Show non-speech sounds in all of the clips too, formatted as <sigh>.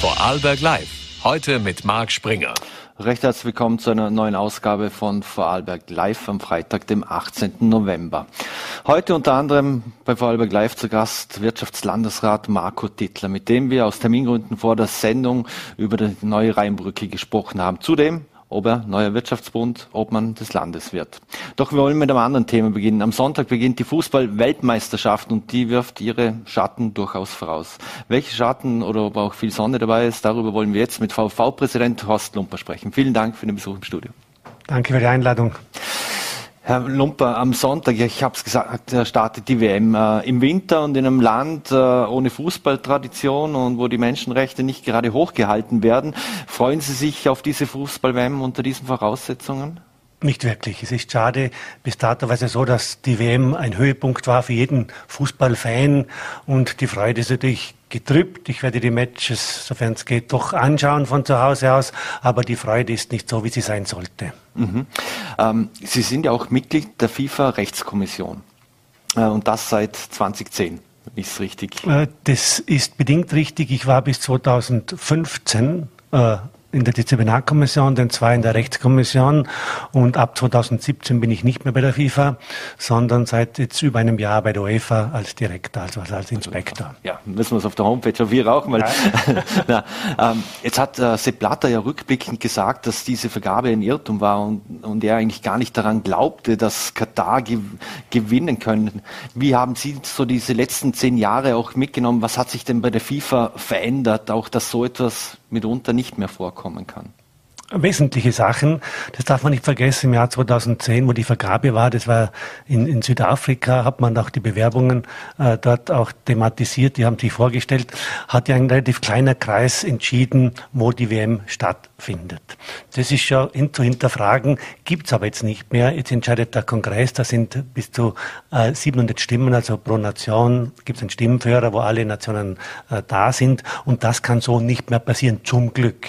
Vorarlberg Live. Heute mit Marc Springer. Recht herzlich willkommen zu einer neuen Ausgabe von Vorarlberg Live am Freitag, dem 18. November. Heute unter anderem bei Vorarlberg Live zu Gast Wirtschaftslandesrat Marco Tittler, mit dem wir aus Termingründen vor der Sendung über die neue Rheinbrücke gesprochen haben. Zudem ob er neuer Wirtschaftsbund, Obmann des Landes wird. Doch wir wollen mit einem anderen Thema beginnen. Am Sonntag beginnt die Fußball-Weltmeisterschaft und die wirft ihre Schatten durchaus voraus. Welche Schatten oder ob auch viel Sonne dabei ist, darüber wollen wir jetzt mit VV-Präsident Horst Lumper sprechen. Vielen Dank für den Besuch im Studio. Danke für die Einladung. Herr Lumper, am Sonntag, ich habe es gesagt, startet die WM äh, im Winter und in einem Land äh, ohne Fußballtradition und wo die Menschenrechte nicht gerade hochgehalten werden. Freuen Sie sich auf diese Fußball-WM unter diesen Voraussetzungen? Nicht wirklich. Es ist schade bis dato weise so, dass die WM ein Höhepunkt war für jeden Fußballfan und die Freude ist natürlich getrübt. Ich werde die Matches, sofern es geht, doch anschauen von zu Hause aus, aber die Freude ist nicht so, wie sie sein sollte. Mhm. Ähm, sie sind ja auch Mitglied der FIFA-Rechtskommission äh, und das seit 2010. Ist richtig? Äh, das ist bedingt richtig. Ich war bis 2015 äh, in der Disziplinarkommission, den zwei in der Rechtskommission und ab 2017 bin ich nicht mehr bei der FIFA, sondern seit jetzt über einem Jahr bei der UEFA als Direktor, also als Inspektor. Ja, müssen wir es auf der Homepage auf wir auch mal. <laughs> Na, ähm, jetzt hat äh, Sepp Blatter ja rückblickend gesagt, dass diese Vergabe ein Irrtum war und, und er eigentlich gar nicht daran glaubte, dass Katar ge gewinnen können. Wie haben Sie so diese letzten zehn Jahre auch mitgenommen? Was hat sich denn bei der FIFA verändert, auch dass so etwas mitunter nicht mehr vorkommen kann wesentliche Sachen. Das darf man nicht vergessen. Im Jahr 2010, wo die Vergabe war, das war in, in Südafrika, hat man auch die Bewerbungen äh, dort auch thematisiert. Die haben sich vorgestellt, hat ja ein relativ kleiner Kreis entschieden, wo die WM stattfindet. Das ist ja hin zu hinterfragen, gibt's aber jetzt nicht mehr. Jetzt entscheidet der Kongress, da sind bis zu äh, 700 Stimmen, also pro Nation gibt's einen Stimmenführer, wo alle Nationen äh, da sind. Und das kann so nicht mehr passieren, zum Glück.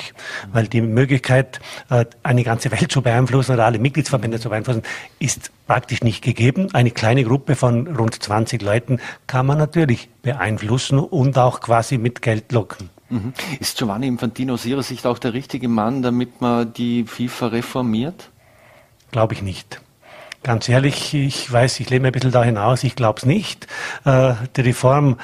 Weil die Möglichkeit, Möglichkeit, äh, eine ganze <laughs> Welt zu beeinflussen oder alle Mitgliedsverbände zu beeinflussen, ist praktisch nicht gegeben. Eine kleine Gruppe von rund 20 Leuten kann man natürlich beeinflussen und auch quasi mit Geld locken. Mhm. Ist Giovanni Infantino aus Ihrer Sicht auch der richtige Mann, damit man die FIFA reformiert? Glaube ich nicht. Ganz ehrlich, ich weiß, ich lebe ein bisschen da hinaus, ich glaube es nicht. Äh, die Reform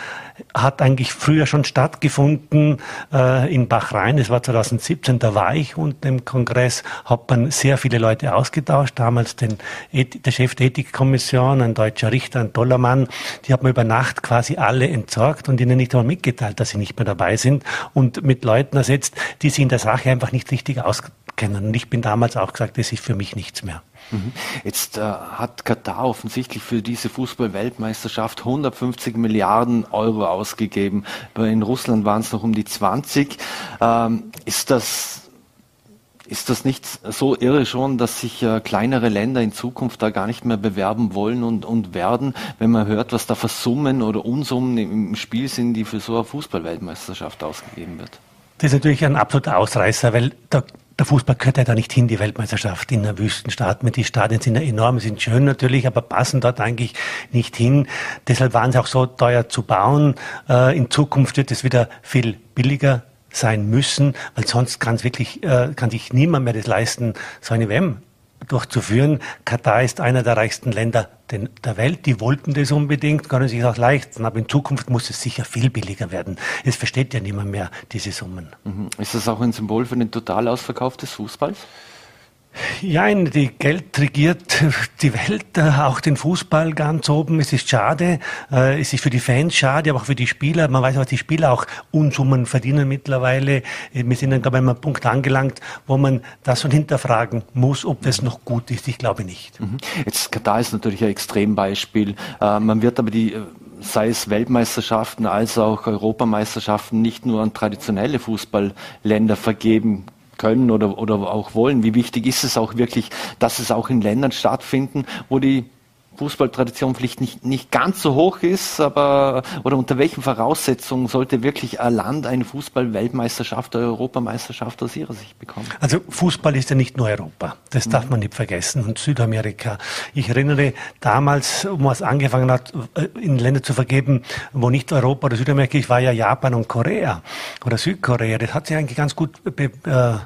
hat eigentlich früher schon stattgefunden äh, in Bachrhein, das war 2017, da war ich und im Kongress hat man sehr viele Leute ausgetauscht, damals den, der Chef der Ethikkommission, ein deutscher Richter, ein toller Mann, die hat man über Nacht quasi alle entsorgt und ihnen nicht einmal mitgeteilt, dass sie nicht mehr dabei sind und mit Leuten ersetzt, die sich in der Sache einfach nicht richtig auskennen. Und ich bin damals auch gesagt, das ist für mich nichts mehr. Mhm. Jetzt äh, hat Katar offensichtlich für diese Fußball-Weltmeisterschaft 150 Milliarden Euro ausgegeben. In Russland waren es noch um die 20. Ähm, ist das ist das nicht so irre schon, dass sich äh, kleinere Länder in Zukunft da gar nicht mehr bewerben wollen und, und werden, wenn man hört, was da für Summen oder Unsummen im Spiel sind, die für so eine Fußball-Weltmeisterschaft ausgegeben wird? Das ist natürlich ein absoluter Ausreißer, weil da der Fußball gehört ja da nicht hin, die Weltmeisterschaft in einer Wüstenstaat. Die Stadien sind ja enorm, sind schön natürlich, aber passen dort eigentlich nicht hin. Deshalb waren sie auch so teuer zu bauen. Äh, in Zukunft wird es wieder viel billiger sein müssen, weil sonst kann es wirklich, äh, kann sich niemand mehr das leisten, so eine WM durchzuführen. Katar ist einer der reichsten Länder der Welt. Die wollten das unbedingt, können sich auch leisten. Aber in Zukunft muss es sicher viel billiger werden. Es versteht ja niemand mehr diese Summen. Mhm. Ist das auch ein Symbol für den Totalausverkauf des Fußballs? Ja, die Geld regiert die Welt, äh, auch den Fußball ganz oben. Es ist schade, äh, es ist für die Fans schade, aber auch für die Spieler. Man weiß, was die Spieler auch Unsummen verdienen mittlerweile. Äh, wir sind dann, glaube ich, an einem Punkt angelangt, wo man das schon hinterfragen muss, ob das noch gut ist. Ich glaube nicht. Mhm. Jetzt Katar ist natürlich ein Extrembeispiel. Man wird aber die sei es Weltmeisterschaften als auch Europameisterschaften nicht nur an traditionelle Fußballländer vergeben können oder, oder auch wollen. Wie wichtig ist es auch wirklich, dass es auch in Ländern stattfinden, wo die Fußballtradition vielleicht nicht, nicht ganz so hoch ist, aber oder unter welchen Voraussetzungen sollte wirklich ein Land eine Fußball-Weltmeisterschaft oder Europameisterschaft aus Ihrer Sicht bekommen? Also Fußball ist ja nicht nur Europa, das darf mhm. man nicht vergessen und Südamerika. Ich erinnere damals, wo es angefangen hat, äh, in Länder zu vergeben, wo nicht Europa oder Südamerika ist, war ja Japan und Korea oder Südkorea. Das hat sich eigentlich ganz gut äh, äh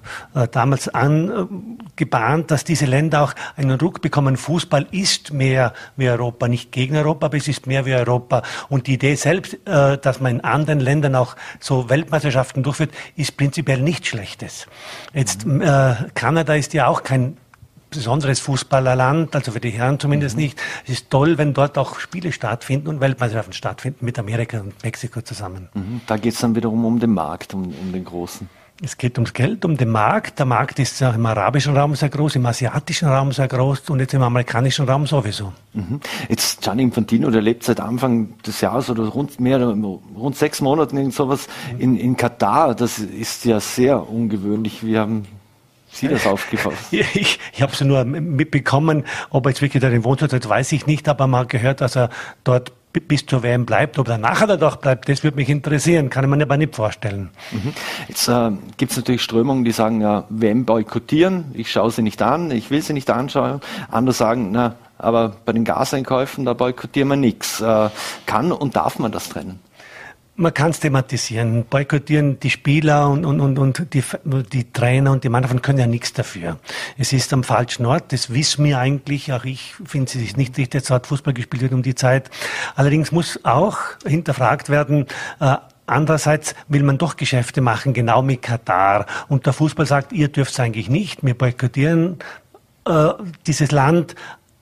damals angebahnt, dass diese Länder auch einen Ruck bekommen. Fußball ist mehr wie Europa, nicht gegen Europa, aber es ist mehr wie Europa. Und die Idee selbst, äh, dass man in anderen Ländern auch so Weltmeisterschaften durchführt, ist prinzipiell nichts Schlechtes. Jetzt, äh, Kanada ist ja auch kein besonderes Fußballerland, also für die Herren zumindest mhm. nicht. Es ist toll, wenn dort auch Spiele stattfinden und Weltmeisterschaften stattfinden mit Amerika und Mexiko zusammen. Mhm. Da geht es dann wiederum um den Markt, um, um den großen. Es geht ums Geld, um den Markt. Der Markt ist auch im arabischen Raum sehr groß, im asiatischen Raum sehr groß und jetzt im amerikanischen Raum sowieso. Mhm. Jetzt Gianni Infantino, der lebt seit Anfang des Jahres oder rund mehr, rund sechs Monaten in sowas mhm. in, in Katar. Das ist ja sehr ungewöhnlich. Wir haben Sie das <laughs> aufgefasst? Ich, ich habe es nur mitbekommen, ob er jetzt wirklich da den Wohnsitz hat, weiß ich nicht, aber man gehört, dass er dort bis zur WM bleibt, ob er nachher da doch bleibt, das würde mich interessieren, kann ich mir aber nicht vorstellen. Mhm. Jetzt äh, gibt es natürlich Strömungen, die sagen, ja, WM boykottieren, ich schaue sie nicht an, ich will sie nicht anschauen. Andere sagen, na, aber bei den Gaseinkäufen, da boykottieren wir nichts. Äh, kann und darf man das trennen? Man kann es thematisieren. Boykottieren die Spieler und, und, und, und die, die Trainer und die Mannschaften können ja nichts dafür. Es ist am falschen Ort, das wissen wir eigentlich. Auch ich finde, es nicht richtig, dass dort Fußball gespielt wird um die Zeit. Allerdings muss auch hinterfragt werden, äh, Andererseits will man doch Geschäfte machen, genau mit Katar. Und der Fußball sagt, ihr dürft es eigentlich nicht. Wir boykottieren äh, dieses Land.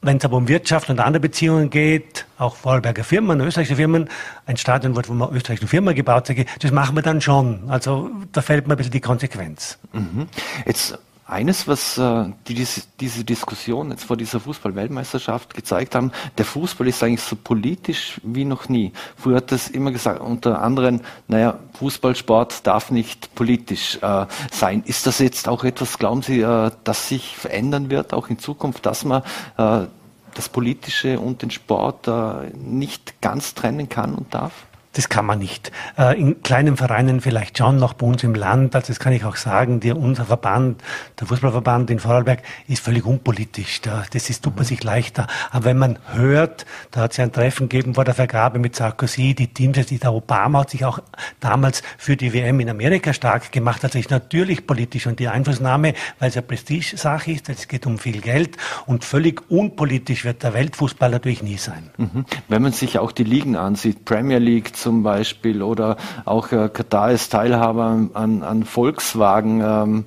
Wenn es aber um Wirtschaft und andere Beziehungen geht, auch Vorarlberger Firmen, österreichische Firmen, ein Stadion wird von einer österreichischen Firma gebaut, das machen wir dann schon. Also da fällt mir ein bisschen die Konsequenz. Mhm. Jetzt eines, was äh, die, diese, diese Diskussion jetzt vor dieser Fußball-Weltmeisterschaft gezeigt haben, der Fußball ist eigentlich so politisch wie noch nie. Früher hat es immer gesagt, unter anderem, naja, Fußballsport darf nicht politisch äh, sein. Ist das jetzt auch etwas, glauben Sie, äh, das sich verändern wird, auch in Zukunft, dass man äh, das Politische und den Sport äh, nicht ganz trennen kann und darf? Das kann man nicht. Äh, in kleinen Vereinen vielleicht schon noch bei uns im Land, also das kann ich auch sagen, die, unser Verband, der Fußballverband in Vorarlberg ist völlig unpolitisch. Da, das ist, tut man sich leichter. Aber wenn man hört, da hat es ja ein Treffen gegeben vor der Vergabe mit Sarkozy, die Teams, der Obama hat sich auch damals für die WM in Amerika stark gemacht, also ist natürlich politisch und die Einflussnahme, weil es ja Prestige-Sache ist, es geht um viel Geld und völlig unpolitisch wird der Weltfußball natürlich nie sein. Mhm. Wenn man sich auch die Ligen ansieht, Premier League, zum Beispiel oder auch äh, Katar ist Teilhaber an, an Volkswagen. Ähm,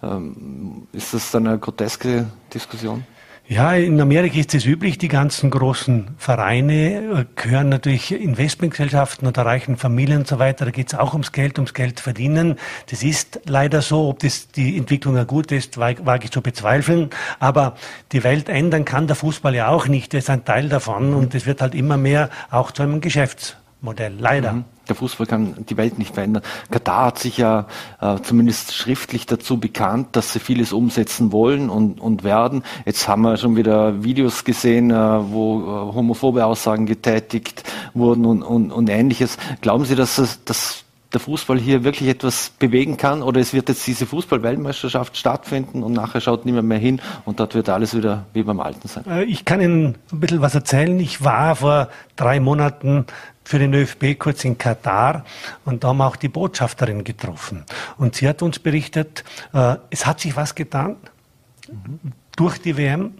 ähm, ist das dann eine groteske Diskussion? Ja, in Amerika ist es üblich, die ganzen großen Vereine äh, gehören natürlich Investmentgesellschaften oder reichen Familien und so weiter. Da geht es auch ums Geld, ums Geld verdienen. Das ist leider so. Ob das die Entwicklung ja gut ist, wage ich zu bezweifeln. Aber die Welt ändern kann der Fußball ja auch nicht. Das ist ein Teil davon und es wird halt immer mehr auch zu einem Geschäfts Modell, leider. Mhm. Der Fußball kann die Welt nicht verändern. Katar hat sich ja äh, zumindest schriftlich dazu bekannt, dass sie vieles umsetzen wollen und, und werden. Jetzt haben wir schon wieder Videos gesehen, äh, wo äh, homophobe Aussagen getätigt wurden und, und, und ähnliches. Glauben Sie, dass, es, dass der Fußball hier wirklich etwas bewegen kann oder es wird jetzt diese Fußball-Weltmeisterschaft stattfinden und nachher schaut niemand mehr hin und dort wird alles wieder wie beim Alten sein? Äh, ich kann Ihnen ein bisschen was erzählen. Ich war vor drei Monaten für den ÖFB kurz in Katar und da haben wir auch die Botschafterin getroffen. Und sie hat uns berichtet, äh, es hat sich was getan durch die WM.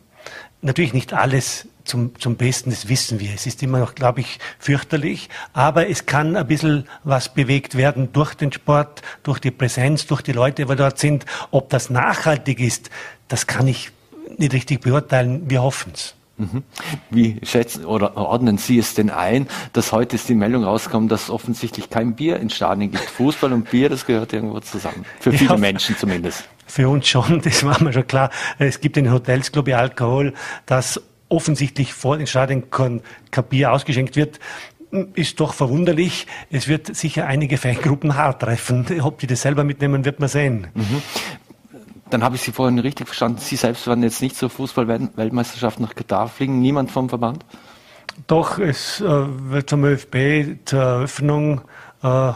Natürlich nicht alles zum, zum Besten, das wissen wir. Es ist immer noch, glaube ich, fürchterlich, aber es kann ein bisschen was bewegt werden durch den Sport, durch die Präsenz, durch die Leute, die dort sind. Ob das nachhaltig ist, das kann ich nicht richtig beurteilen. Wir hoffen es. Wie schätzen oder ordnen Sie es denn ein, dass heute ist die Meldung rauskommt, dass offensichtlich kein Bier in Stadien gibt? <laughs> Fußball und Bier, das gehört irgendwo zusammen. Für viele ja, Menschen zumindest. Für uns schon, das war mir schon klar. Es gibt in Hotels, glaube ich, Alkohol, dass offensichtlich vor den Stadien kein, kein Bier ausgeschenkt wird ist doch verwunderlich. Es wird sicher einige Fangruppen hart treffen. Ob die das selber mitnehmen, wird man sehen. Mhm dann habe ich Sie vorhin richtig verstanden. Sie selbst werden jetzt nicht zur Fußball-Weltmeisterschaft nach Katar fliegen. Niemand vom Verband? Doch, es äh, wird zum ÖFB zur Eröffnung äh,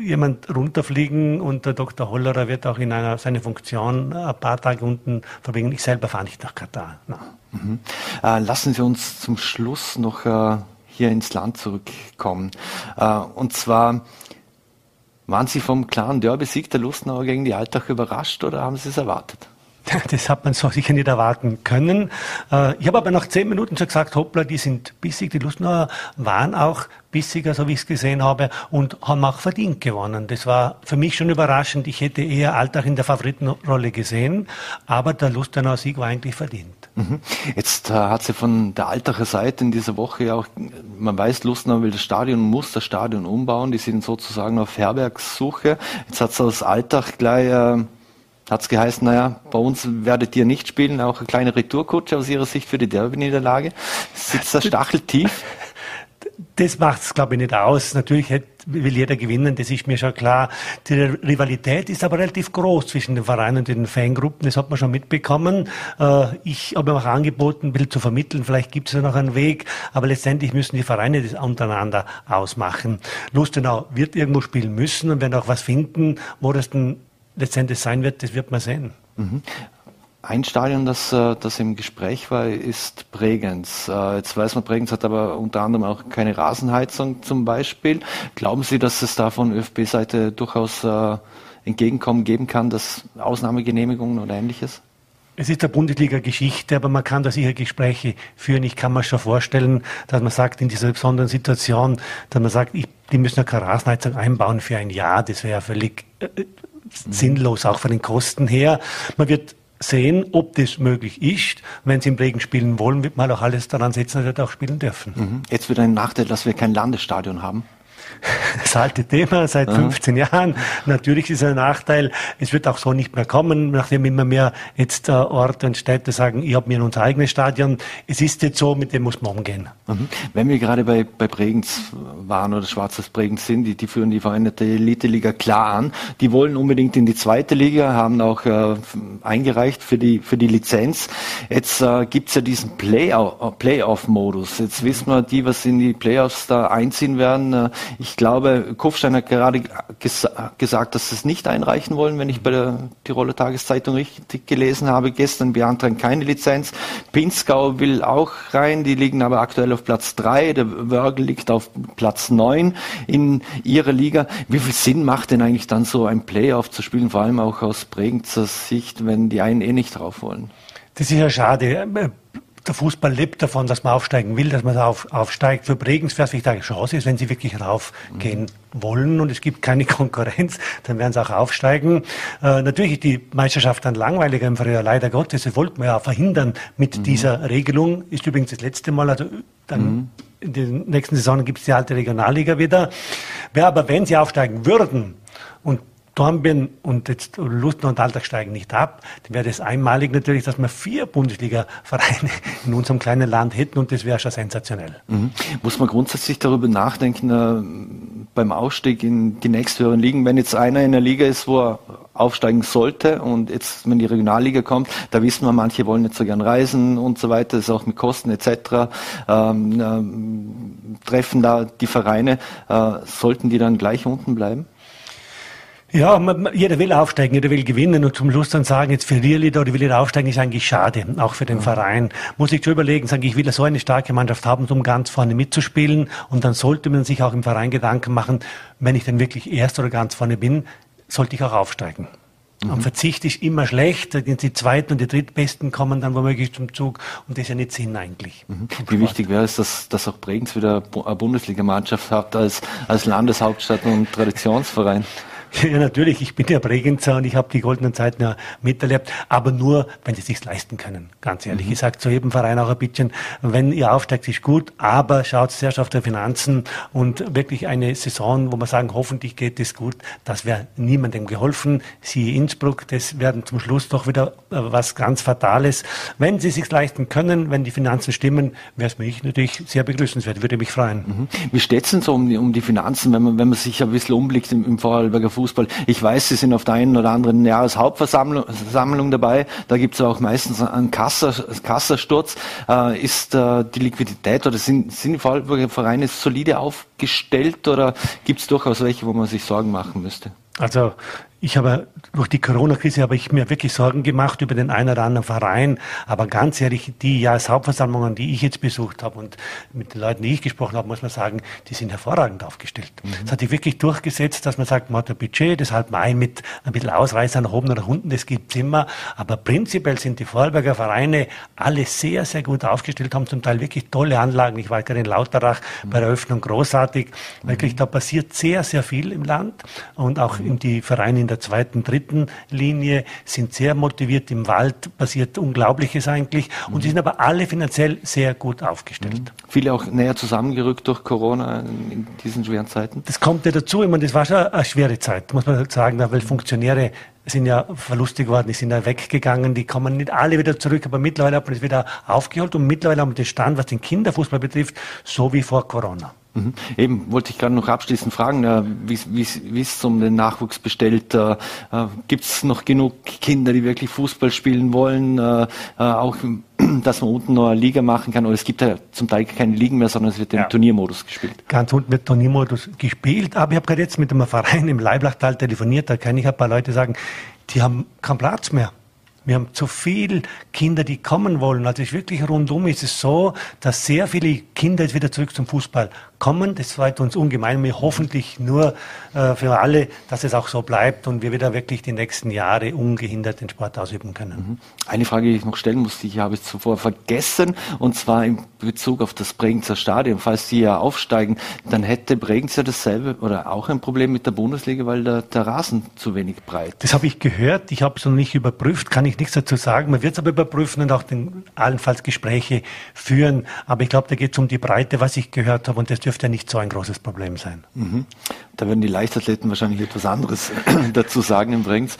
jemand runterfliegen und der Dr. Hollerer wird auch in einer, seine Funktion ein paar Tage unten verbringen. Ich selber fahre nicht nach Katar. Mhm. Äh, lassen Sie uns zum Schluss noch äh, hier ins Land zurückkommen. Äh, und zwar, waren Sie vom klaren Derby-Sieg der Lustenauer gegen die Altach überrascht oder haben Sie es erwartet? Das hat man so <laughs> sicher nicht erwarten können. Äh, ich habe aber nach zehn Minuten schon gesagt, hoppla, die sind bissig. Die Lustenauer waren auch bissiger, so wie ich es gesehen habe, und haben auch verdient gewonnen. Das war für mich schon überraschend. Ich hätte eher Alltag in der Favoritenrolle gesehen, aber der Lustenauer Sieg war eigentlich verdient. Mhm. Jetzt äh, hat sie von der Altacher Seite in dieser Woche auch, man weiß, Lustenau will das Stadion, muss das Stadion umbauen. Die sind sozusagen auf Herbergssuche. Jetzt hat sie aus Altach gleich äh, hat es geheißen, naja, bei uns werdet ihr nicht spielen, auch eine kleine Retourkutsche aus Ihrer Sicht für die Derby-Niederlage. Sitzt der <laughs> Stachel tief? Das macht es, glaube ich, nicht aus. Natürlich will jeder gewinnen, das ist mir schon klar. Die Rivalität ist aber relativ groß zwischen den Vereinen und den Fangruppen, das hat man schon mitbekommen. Äh, ich habe mir auch angeboten, ein bisschen zu vermitteln, vielleicht gibt es ja noch einen Weg, aber letztendlich müssen die Vereine das untereinander ausmachen. Lustenau wird irgendwo spielen müssen und werden auch was finden, wo das dann letztendlich sein wird, das wird man sehen. Mhm. Ein Stadion, das, äh, das im Gespräch war, ist Bregenz. Äh, jetzt weiß man, Bregenz hat aber unter anderem auch keine Rasenheizung zum Beispiel. Glauben Sie, dass es da von ÖFB-Seite durchaus äh, Entgegenkommen geben kann, dass Ausnahmegenehmigungen oder ähnliches? Es ist der Bundesliga-Geschichte, aber man kann da sicher Gespräche führen. Ich kann mir schon vorstellen, dass man sagt, in dieser besonderen Situation, dass man sagt, ich, die müssen eine Rasenheizung einbauen für ein Jahr. Das wäre ja völlig sinnlos, auch von den Kosten her. Man wird sehen, ob das möglich ist. Wenn sie im Regen spielen wollen, wird man auch alles daran setzen, dass sie auch spielen dürfen. Mhm. Jetzt wird ein Nachteil, dass wir kein Landesstadion haben das alte Thema seit 15 Jahren. Natürlich ist es ein Nachteil. Es wird auch so nicht mehr kommen, nachdem immer mehr jetzt äh, Orte und Städte sagen, ich habe mir unser eigenes Stadion. Es ist jetzt so, mit dem muss man umgehen. Mhm. Wenn wir gerade bei, bei Bregenz waren oder Schwarzes Bregenz sind, die, die führen die veränderte Elite-Liga klar an. Die wollen unbedingt in die zweite Liga, haben auch äh, eingereicht für die, für die Lizenz. Jetzt äh, gibt es ja diesen Playoff-Modus. Jetzt wissen wir, die, was in die Playoffs da einziehen werden, äh, ich glaube, Kufstein hat gerade ges gesagt, dass sie es nicht einreichen wollen, wenn ich bei der Tiroler Tageszeitung richtig gelesen habe. Gestern beantragen keine Lizenz. Pinzgau will auch rein, die liegen aber aktuell auf Platz drei. Der Wörgl liegt auf Platz neun in ihrer Liga. Wie viel Sinn macht denn eigentlich dann so ein Playoff zu spielen, vor allem auch aus Bregenzer Sicht, wenn die einen eh nicht drauf wollen? Das ist ja schade der Fußball lebt davon, dass man aufsteigen will, dass man auf, aufsteigt. Für es vielleicht eine Chance ist, wenn sie wirklich raufgehen mhm. wollen und es gibt keine <laughs> Konkurrenz, dann werden sie auch aufsteigen. Äh, natürlich ist die Meisterschaft dann langweiliger im Frühjahr, leider Gottes. Das wollten wir ja verhindern mit mhm. dieser Regelung. Ist übrigens das letzte Mal, also dann mhm. in den nächsten Saisonen gibt es die alte Regionalliga wieder. Wer aber, wenn sie aufsteigen würden und Dornbirn und jetzt Lustenau und Alltag steigen nicht ab, dann wäre das einmalig natürlich, dass wir vier Bundesliga-Vereine <laughs> in unserem kleinen Land hätten und das wäre schon sensationell. Mhm. Muss man grundsätzlich darüber nachdenken, äh, beim Ausstieg in die nächsthöheren Ligen, wenn jetzt einer in der Liga ist, wo er aufsteigen sollte und jetzt, wenn die Regionalliga kommt, da wissen wir, manche wollen nicht so gern reisen und so weiter, das ist auch mit Kosten etc. Ähm, äh, treffen da die Vereine, äh, sollten die dann gleich unten bleiben? Ja, man, jeder will aufsteigen, jeder will gewinnen und zum Schluss dann sagen, jetzt verliere ich da oder will ich aufsteigen, ist eigentlich schade, auch für den ja. Verein. Muss ich zu überlegen, sagen, ich will so eine starke Mannschaft haben, um ganz vorne mitzuspielen und dann sollte man sich auch im Verein Gedanken machen, wenn ich dann wirklich erst oder ganz vorne bin, sollte ich auch aufsteigen. Mhm. Am Verzicht ist immer schlecht, die zweiten und die drittbesten kommen dann womöglich zum Zug und das ist ja nicht Sinn eigentlich. Mhm. Wie wichtig wäre es, dass, dass auch Bregenz wieder eine Bundesligamannschaft hat als, als Landeshauptstadt und Traditionsverein? <laughs> Ja, natürlich. Ich bin ja Bregenzer und ich habe die goldenen Zeiten ja miterlebt, aber nur, wenn sie sich leisten können. Ganz ehrlich mhm. gesagt, zu jedem Verein auch ein bisschen. Wenn ihr aufsteigt, ist gut, aber schaut sehr auf die Finanzen und wirklich eine Saison, wo man sagen, hoffentlich geht es gut, das wäre niemandem geholfen. Siehe Innsbruck, das werden zum Schluss doch wieder äh, was ganz Fatales. Wenn sie sich leisten können, wenn die Finanzen stimmen, wäre es mich natürlich sehr begrüßenswert, würde mich freuen. Mhm. Wie steht es denn so um die, um die Finanzen, wenn man, wenn man sich ein bisschen umblickt im, im Vorarlberger Fußball. Ich weiß, Sie sind auf der einen oder anderen Jahreshauptversammlung dabei. Da gibt es auch meistens einen Kasser, Kassersturz. Äh, ist äh, die Liquidität oder sind, sind die Vorarlberger Vereine solide aufgestellt oder gibt es durchaus welche, wo man sich Sorgen machen müsste? Also ich habe durch die Corona-Krise habe ich mir wirklich Sorgen gemacht über den einen oder anderen Verein. Aber ganz ehrlich, die Jahreshauptversammlungen, die ich jetzt besucht habe und mit den Leuten, die ich gesprochen habe, muss man sagen, die sind hervorragend aufgestellt. Es mhm. hat sich wirklich durchgesetzt, dass man sagt, man hat ein Budget, das halt mal mit ein bisschen Ausreißer nach oben oder nach unten, das gibt's immer. Aber prinzipiell sind die Vorarlberger Vereine alle sehr, sehr gut aufgestellt, haben zum Teil wirklich tolle Anlagen. Ich war gerade in Lauterach mhm. bei der Eröffnung großartig. Wirklich, da passiert sehr, sehr viel im Land und auch in die Vereine in der zweiten, dritten Linie, sind sehr motiviert. Im Wald passiert Unglaubliches eigentlich und sie sind aber alle finanziell sehr gut aufgestellt. Mhm. Viele auch näher zusammengerückt durch Corona in diesen schweren Zeiten? Das kommt ja dazu. Ich meine, das war schon eine schwere Zeit, muss man sagen, weil Funktionäre sind ja verlustig geworden, die sind ja weggegangen, die kommen nicht alle wieder zurück, aber mittlerweile hat man das wieder aufgeholt und mittlerweile haben wir den Stand, was den Kinderfußball betrifft, so wie vor Corona. Mhm. Eben, wollte ich gerade noch abschließend fragen, äh, wie es um den Nachwuchs bestellt. Äh, äh Gibt es noch genug Kinder, die wirklich Fußball spielen wollen? Äh, auch, <clears throat> dass man unten noch eine Liga machen kann? Oder es gibt ja zum Teil keine Ligen mehr, sondern es wird im ja. Turniermodus gespielt. Ganz unten wird Turniermodus gespielt. Aber ich habe gerade jetzt mit einem Verein im Leiblachtal telefoniert, da kann ich ein paar Leute sagen, die haben keinen Platz mehr. Wir haben zu viele Kinder, die kommen wollen. Also ist wirklich rundum ist es so, dass sehr viele Kinder jetzt wieder zurück zum Fußball kommen. Das freut uns ungemein. Wir hoffentlich nur äh, für alle, dass es auch so bleibt und wir wieder wirklich die nächsten Jahre ungehindert den Sport ausüben können. Mhm. Eine Frage, die ich noch stellen musste, ich habe es zuvor vergessen, und zwar in Bezug auf das Bregenzer Stadion. Falls Sie ja aufsteigen, dann hätte Bregenz ja dasselbe oder auch ein Problem mit der Bundesliga, weil der, der Rasen zu wenig breit Das habe ich gehört. Ich habe es noch nicht überprüft, kann ich nichts dazu sagen. Man wird es aber überprüfen und auch den, allenfalls Gespräche führen. Aber ich glaube, da geht es um die Breite, was ich gehört habe, und das dürfte nicht so ein großes Problem sein. Mhm. Da werden die Leichtathleten wahrscheinlich etwas anderes <clears throat> dazu sagen im Bregenz.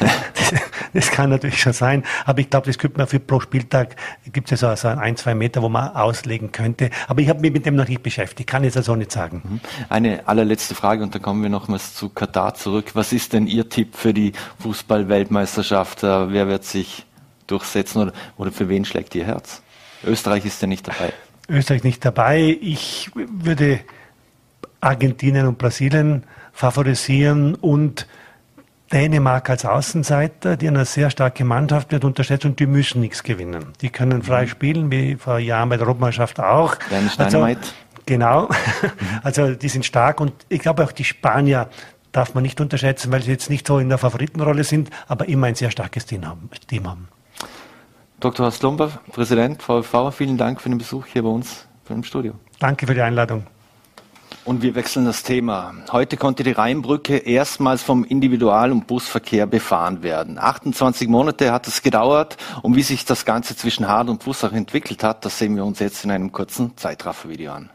<laughs> das kann natürlich schon sein, aber ich glaube, das könnte man für pro Spieltag, gibt es ja so ein, zwei Meter, wo man auslegen könnte. Aber ich habe mich mit dem noch nicht beschäftigt, kann ich jetzt also nicht sagen. Mhm. Eine allerletzte Frage und dann kommen wir nochmals zu Katar zurück. Was ist denn Ihr Tipp für die Fußball-Weltmeisterschaft? Äh, wer wird sich durchsetzen oder, oder für wen schlägt Ihr Herz? Österreich ist ja nicht dabei. Österreich nicht dabei. Ich würde Argentinien und Brasilien favorisieren und Dänemark als Außenseiter, die eine sehr starke Mannschaft wird unterschätzt und die müssen nichts gewinnen. Die können frei mhm. spielen, wie vor Jahren bei der Europameisterschaft auch. Also, genau. <laughs> Also die sind stark und ich glaube auch die Spanier darf man nicht unterschätzen, weil sie jetzt nicht so in der Favoritenrolle sind, aber immer ein sehr starkes Team haben. Dr. Horst Lumber, Präsident VfV, vielen Dank für den Besuch hier bei uns im Studio. Danke für die Einladung. Und wir wechseln das Thema. Heute konnte die Rheinbrücke erstmals vom Individual- und Busverkehr befahren werden. 28 Monate hat es gedauert. Und wie sich das Ganze zwischen Hard und Fussach entwickelt hat, das sehen wir uns jetzt in einem kurzen Zeitraffer-Video an.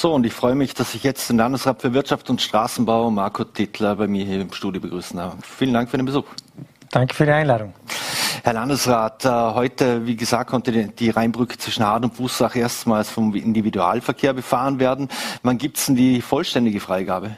So, und ich freue mich, dass ich jetzt den Landesrat für Wirtschaft und Straßenbau, Marco Tittler, bei mir hier im Studio begrüßen darf. Vielen Dank für den Besuch. Danke für die Einladung. Herr Landesrat, äh, heute, wie gesagt, konnte die Rheinbrücke zwischen Hart und Fußsach erstmals vom Individualverkehr befahren werden. Wann gibt es denn die vollständige Freigabe?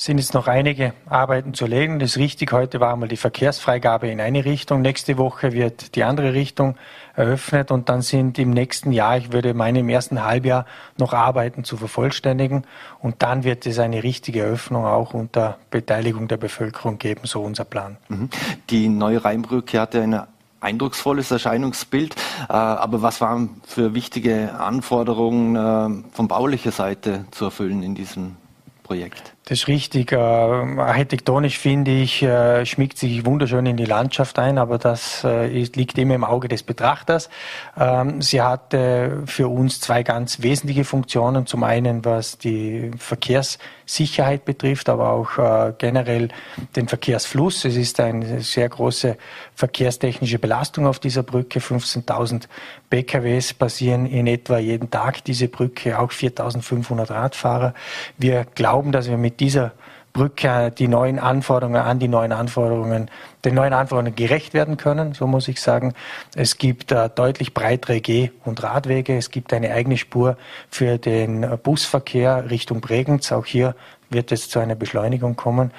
Sind jetzt noch einige Arbeiten zu legen. Das ist richtig. Heute war einmal die Verkehrsfreigabe in eine Richtung. Nächste Woche wird die andere Richtung eröffnet und dann sind im nächsten Jahr, ich würde meinen im ersten Halbjahr, noch Arbeiten zu vervollständigen und dann wird es eine richtige Eröffnung auch unter Beteiligung der Bevölkerung geben, so unser Plan. Mhm. Die neue Rheinbrücke hatte eine eindrucksvolles Erscheinungsbild. Äh, aber was waren für wichtige Anforderungen äh, von baulicher Seite zu erfüllen in diesem Projekt? Das ist richtig. Äh, architektonisch finde ich, äh, schmiegt sich wunderschön in die Landschaft ein, aber das äh, liegt immer im Auge des Betrachters. Ähm, sie hatte für uns zwei ganz wesentliche Funktionen. Zum einen, was die Verkehrssicherheit betrifft, aber auch äh, generell den Verkehrsfluss. Es ist eine sehr große verkehrstechnische Belastung auf dieser Brücke. 15.000 PKWs passieren in etwa jeden Tag diese Brücke, auch 4.500 Radfahrer. Wir glauben, dass wir mit dieser Brücke die neuen Anforderungen an die neuen Anforderungen, den neuen Anforderungen gerecht werden können, so muss ich sagen. Es gibt äh, deutlich breitere Geh- und Radwege. Es gibt eine eigene Spur für den Busverkehr Richtung Bregenz. Auch hier wird es zu einer Beschleunigung kommen.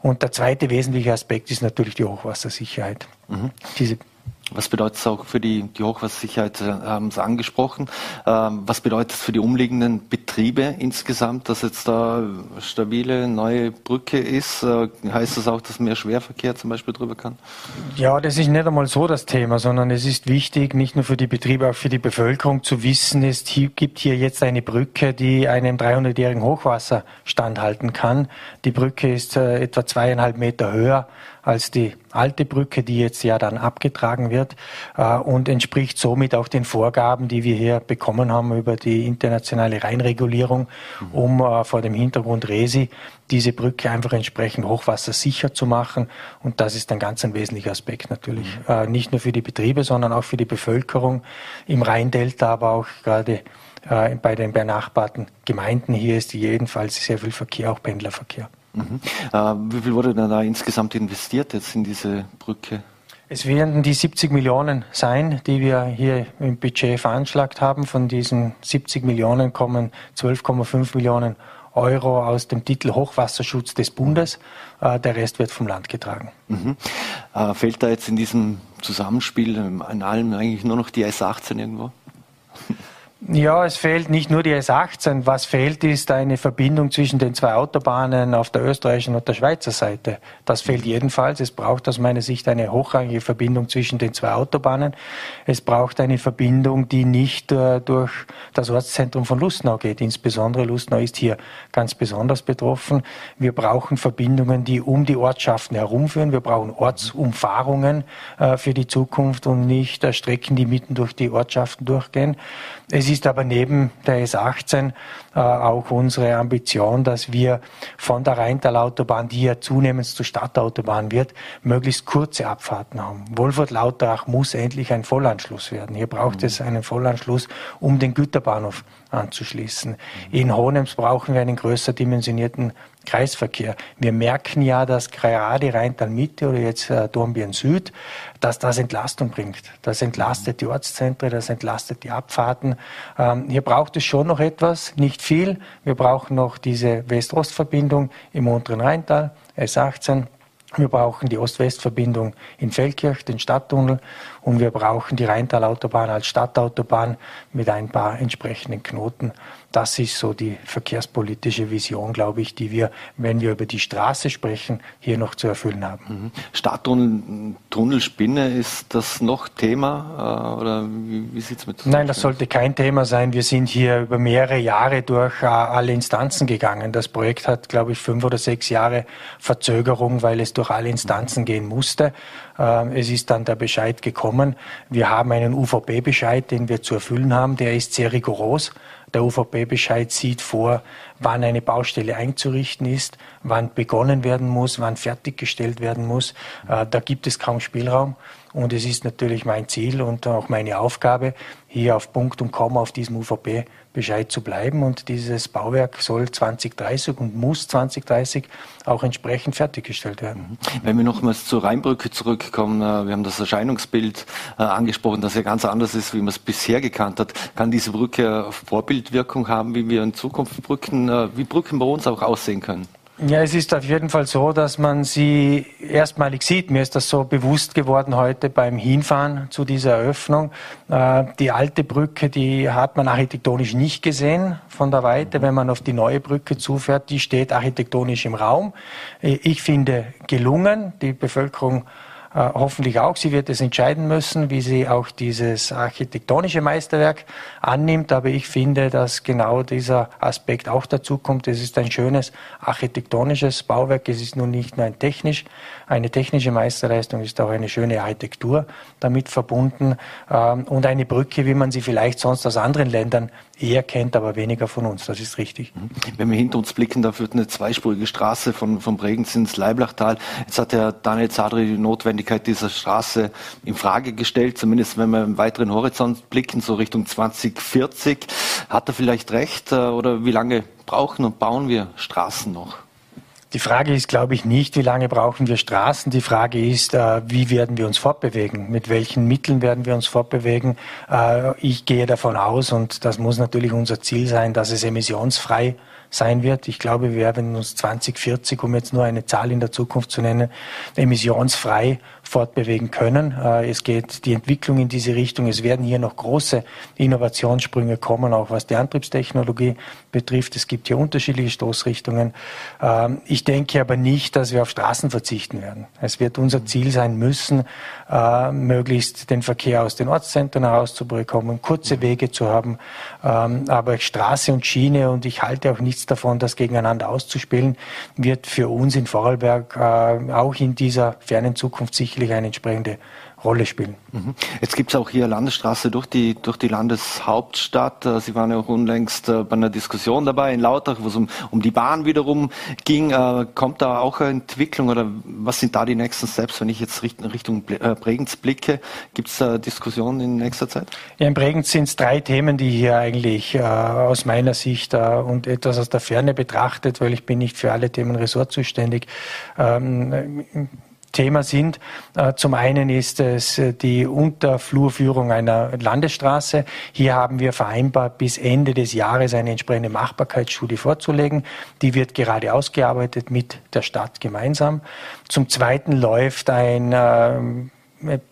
Und der zweite wesentliche Aspekt ist natürlich die Hochwassersicherheit. Mhm. Diese was bedeutet es auch für die, die Hochwassersicherheit, haben Sie angesprochen. Ähm, was bedeutet es für die umliegenden Betriebe insgesamt, dass jetzt da stabile neue Brücke ist? Äh, heißt das auch, dass mehr Schwerverkehr zum Beispiel drüber kann? Ja, das ist nicht einmal so das Thema, sondern es ist wichtig, nicht nur für die Betriebe, auch für die Bevölkerung zu wissen, es gibt hier jetzt eine Brücke, die einem 300-jährigen Hochwasser standhalten kann. Die Brücke ist äh, etwa zweieinhalb Meter höher als die alte Brücke, die jetzt ja dann abgetragen wird äh, und entspricht somit auch den Vorgaben, die wir hier bekommen haben über die internationale Rheinregulierung, um äh, vor dem Hintergrund Resi diese Brücke einfach entsprechend hochwassersicher zu machen. Und das ist ein ganz ein wesentlicher Aspekt natürlich. Mhm. Äh, nicht nur für die Betriebe, sondern auch für die Bevölkerung im Rheindelta, aber auch gerade äh, bei den benachbarten Gemeinden. Hier ist jedenfalls sehr viel Verkehr, auch Pendlerverkehr. Mhm. Äh, wie viel wurde denn da insgesamt investiert jetzt in diese Brücke? Es werden die 70 Millionen sein, die wir hier im Budget veranschlagt haben. Von diesen 70 Millionen kommen 12,5 Millionen Euro aus dem Titel Hochwasserschutz des Bundes. Äh, der Rest wird vom Land getragen. Mhm. Äh, fällt da jetzt in diesem Zusammenspiel an allem eigentlich nur noch die S18 irgendwo? Ja, es fehlt nicht nur die S18. Was fehlt, ist eine Verbindung zwischen den zwei Autobahnen auf der österreichischen und der Schweizer Seite. Das fehlt jedenfalls. Es braucht aus meiner Sicht eine hochrangige Verbindung zwischen den zwei Autobahnen. Es braucht eine Verbindung, die nicht äh, durch das Ortszentrum von Lustenau geht. Insbesondere Lustenau ist hier ganz besonders betroffen. Wir brauchen Verbindungen, die um die Ortschaften herumführen. Wir brauchen Ortsumfahrungen äh, für die Zukunft und nicht äh, Strecken, die mitten durch die Ortschaften durchgehen. Es ist aber neben der S18 äh, auch unsere Ambition, dass wir von der Rheintalautobahn, die ja zunehmend zur Stadtautobahn wird, möglichst kurze Abfahrten haben. Wolfurt-Lauterach muss endlich ein Vollanschluss werden. Hier braucht mhm. es einen Vollanschluss, um den Güterbahnhof anzuschließen. Mhm. In Honems brauchen wir einen größer dimensionierten Kreisverkehr. Wir merken ja, dass gerade Rheintal Mitte oder jetzt äh, Dornbirn Süd, dass das Entlastung bringt. Das entlastet die Ortszentren, das entlastet die Abfahrten. Ähm, hier braucht es schon noch etwas, nicht viel. Wir brauchen noch diese West-Ost-Verbindung im unteren Rheintal, S18. Wir brauchen die Ost-West-Verbindung in Feldkirch, den Stadttunnel, und wir brauchen die Rheintalautobahn als Stadtautobahn mit ein paar entsprechenden Knoten das ist so die verkehrspolitische Vision, glaube ich, die wir, wenn wir über die Straße sprechen, hier noch zu erfüllen haben. Mhm. Stadttunnel, Tunnelspinne, ist das noch Thema äh, oder wie, wie sieht es mit? Nein, das sollte kein Thema sein. Wir sind hier über mehrere Jahre durch äh, alle Instanzen gegangen. Das Projekt hat, glaube ich, fünf oder sechs Jahre Verzögerung, weil es durch alle Instanzen gehen musste. Äh, es ist dann der Bescheid gekommen. Wir haben einen UVP-Bescheid, den wir zu erfüllen haben. Der ist sehr rigoros. Der UVP-Bescheid sieht vor, wann eine Baustelle einzurichten ist, wann begonnen werden muss, wann fertiggestellt werden muss. Äh, da gibt es kaum Spielraum. Und es ist natürlich mein Ziel und auch meine Aufgabe, hier auf Punkt und Komma auf diesem UVP Bescheid zu bleiben. Und dieses Bauwerk soll 2030 und muss 2030 auch entsprechend fertiggestellt werden. Mhm. Wenn wir nochmals zur Rheinbrücke zurückkommen, äh, wir haben das Erscheinungsbild äh, angesprochen, das ja ganz anders ist, wie man es bisher gekannt hat. Kann diese Brücke Vorbildwirkung haben, wie wir in Zukunft Brücken, äh, wie Brücken bei uns auch aussehen können? Ja, es ist auf jeden Fall so, dass man sie erstmalig sieht. Mir ist das so bewusst geworden heute beim Hinfahren zu dieser Eröffnung. Äh, die alte Brücke, die hat man architektonisch nicht gesehen von der Weite. Wenn man auf die neue Brücke zufährt, die steht architektonisch im Raum. Äh, ich finde gelungen. Die Bevölkerung hoffentlich auch. Sie wird es entscheiden müssen, wie sie auch dieses architektonische Meisterwerk annimmt. Aber ich finde, dass genau dieser Aspekt auch dazu kommt. Es ist ein schönes architektonisches Bauwerk. Es ist nun nicht nur ein technisch, eine technische Meisterleistung, es ist auch eine schöne Architektur damit verbunden ähm, und eine Brücke, wie man sie vielleicht sonst aus anderen Ländern eher kennt, aber weniger von uns. Das ist richtig. Mhm. Wenn wir hinter uns blicken, da führt eine zweispurige Straße von, von Bregenz ins Leiblachtal. Jetzt hat der Daniel Zadri die Notwendigkeit dieser Straße in Frage gestellt, zumindest wenn wir im weiteren Horizont blicken, so Richtung 2040. Hat er vielleicht recht äh, oder wie lange brauchen und bauen wir Straßen noch? Die Frage ist, glaube ich, nicht, wie lange brauchen wir Straßen. Die Frage ist, äh, wie werden wir uns fortbewegen? Mit welchen Mitteln werden wir uns fortbewegen? Äh, ich gehe davon aus, und das muss natürlich unser Ziel sein, dass es emissionsfrei sein wird. Ich glaube, wir werden uns 2040, um jetzt nur eine Zahl in der Zukunft zu nennen, emissionsfrei fortbewegen können. Äh, es geht die Entwicklung in diese Richtung. Es werden hier noch große Innovationssprünge kommen, auch was die Antriebstechnologie betrifft. Es gibt hier unterschiedliche Stoßrichtungen. Ähm, ich denke aber nicht, dass wir auf Straßen verzichten werden. Es wird unser Ziel sein müssen, äh, möglichst den Verkehr aus den Ortszentren herauszubekommen, kurze Wege zu haben. Ähm, aber Straße und Schiene, und ich halte auch nichts davon, das gegeneinander auszuspielen, wird für uns in Vorarlberg äh, auch in dieser fernen Zukunft sicher sicherlich eine entsprechende Rolle spielen. Mhm. Jetzt gibt es auch hier Landesstraße durch die, durch die Landeshauptstadt. Äh, Sie waren ja auch unlängst äh, bei einer Diskussion dabei in Lautach, wo es um, um die Bahn wiederum ging. Äh, kommt da auch eine Entwicklung oder was sind da die nächsten Steps, wenn ich jetzt Richtung Bregenz blicke? Gibt es da Diskussionen in nächster Zeit? Ja, in Bregenz sind es drei Themen, die hier eigentlich äh, aus meiner Sicht äh, und etwas aus der Ferne betrachtet, weil ich bin nicht für alle Themen Ressort zuständig. Ähm, Thema sind. Äh, zum einen ist es äh, die Unterflurführung einer Landesstraße. Hier haben wir vereinbart, bis Ende des Jahres eine entsprechende Machbarkeitsstudie vorzulegen. Die wird gerade ausgearbeitet mit der Stadt gemeinsam. Zum Zweiten läuft ein ähm,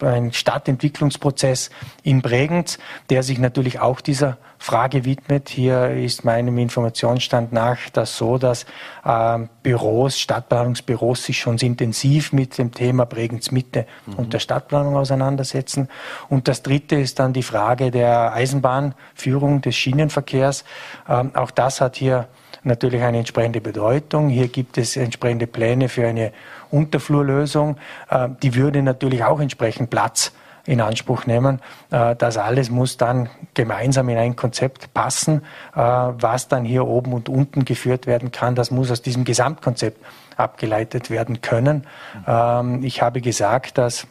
ein Stadtentwicklungsprozess in Bregenz, der sich natürlich auch dieser Frage widmet. Hier ist meinem Informationsstand nach das so, dass äh, Büros, Stadtplanungsbüros sich schon intensiv mit dem Thema Bregenz Mitte mhm. und der Stadtplanung auseinandersetzen. Und das Dritte ist dann die Frage der Eisenbahnführung des Schienenverkehrs. Ähm, auch das hat hier natürlich eine entsprechende Bedeutung. Hier gibt es entsprechende Pläne für eine Unterflurlösung. Äh, die würde natürlich auch entsprechend Platz in Anspruch nehmen. Äh, das alles muss dann gemeinsam in ein Konzept passen, äh, was dann hier oben und unten geführt werden kann. Das muss aus diesem Gesamtkonzept abgeleitet werden können. Ähm, ich habe gesagt, dass